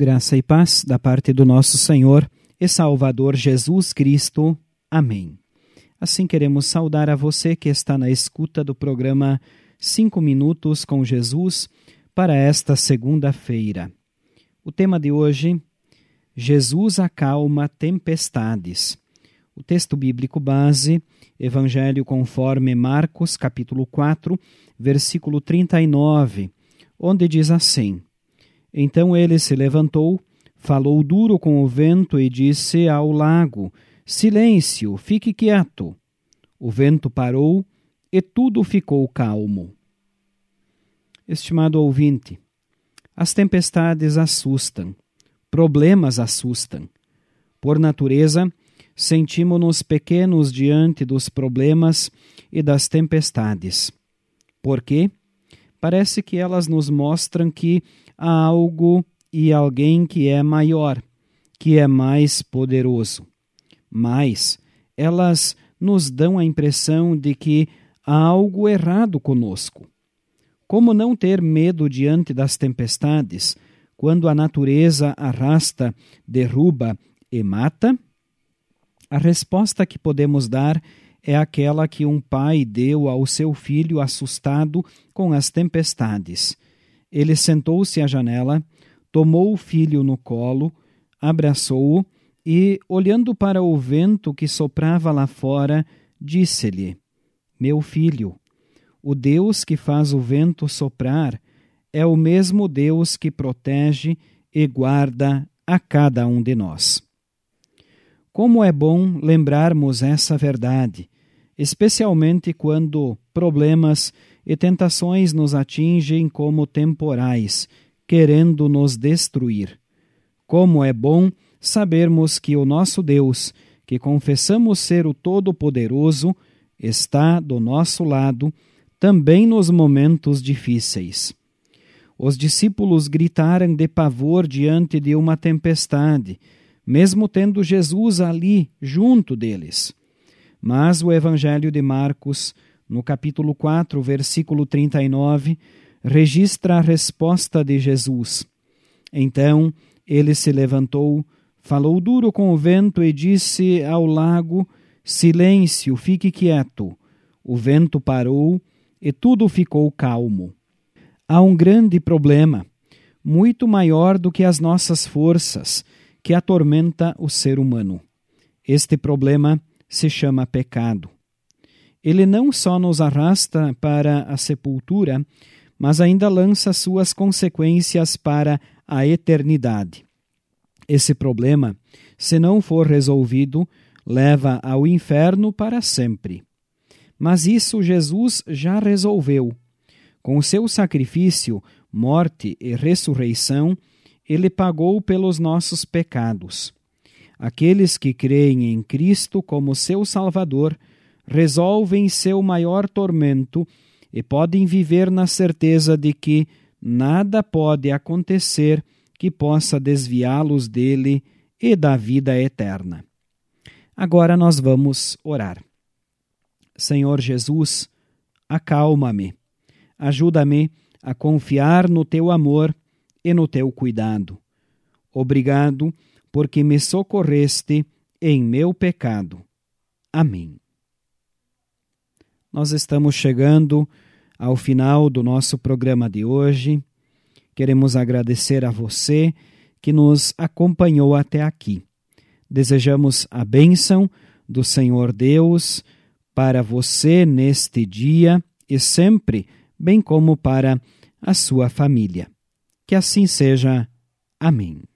Graça e paz da parte do nosso Senhor e Salvador Jesus Cristo. Amém. Assim queremos saudar a você que está na escuta do programa Cinco Minutos com Jesus para esta segunda-feira. O tema de hoje: Jesus acalma tempestades. O texto bíblico base, Evangelho conforme Marcos, capítulo 4, versículo 39, onde diz assim: então ele se levantou, falou duro com o vento e disse ao lago: Silêncio, fique quieto. O vento parou e tudo ficou calmo. Estimado ouvinte, as tempestades assustam, problemas assustam. Por natureza, sentimos-nos pequenos diante dos problemas e das tempestades. Por quê? Parece que elas nos mostram que há algo e alguém que é maior, que é mais poderoso. Mas elas nos dão a impressão de que há algo errado conosco. Como não ter medo diante das tempestades, quando a natureza arrasta, derruba e mata? A resposta que podemos dar é aquela que um pai deu ao seu filho assustado com as tempestades ele sentou-se à janela, tomou o filho no colo, abraçou-o e, olhando para o vento que soprava lá fora, disse-lhe: Meu filho, o Deus que faz o vento soprar é o mesmo Deus que protege e guarda a cada um de nós. Como é bom lembrarmos essa verdade, especialmente quando problemas e tentações nos atingem como temporais, querendo nos destruir. Como é bom sabermos que o nosso Deus, que confessamos ser o Todo-Poderoso, está do nosso lado também nos momentos difíceis. Os discípulos gritaram de pavor diante de uma tempestade, mesmo tendo Jesus ali junto deles. Mas o Evangelho de Marcos no capítulo 4, versículo 39, registra a resposta de Jesus. Então ele se levantou, falou duro com o vento e disse ao lago: Silêncio, fique quieto. O vento parou e tudo ficou calmo. Há um grande problema, muito maior do que as nossas forças, que atormenta o ser humano. Este problema se chama pecado ele não só nos arrasta para a sepultura, mas ainda lança suas consequências para a eternidade. Esse problema, se não for resolvido, leva ao inferno para sempre. Mas isso Jesus já resolveu. Com o seu sacrifício, morte e ressurreição, ele pagou pelos nossos pecados. Aqueles que creem em Cristo como seu Salvador resolvem seu maior tormento e podem viver na certeza de que nada pode acontecer que possa desviá-los dele e da vida eterna. Agora nós vamos orar. Senhor Jesus, acalma-me, ajuda-me a confiar no teu amor e no teu cuidado. Obrigado, porque me socorreste em meu pecado. Amém nós estamos chegando ao final do nosso programa de hoje. Queremos agradecer a você que nos acompanhou até aqui. Desejamos a bênção do Senhor Deus para você neste dia e sempre, bem como para a sua família. Que assim seja. Amém.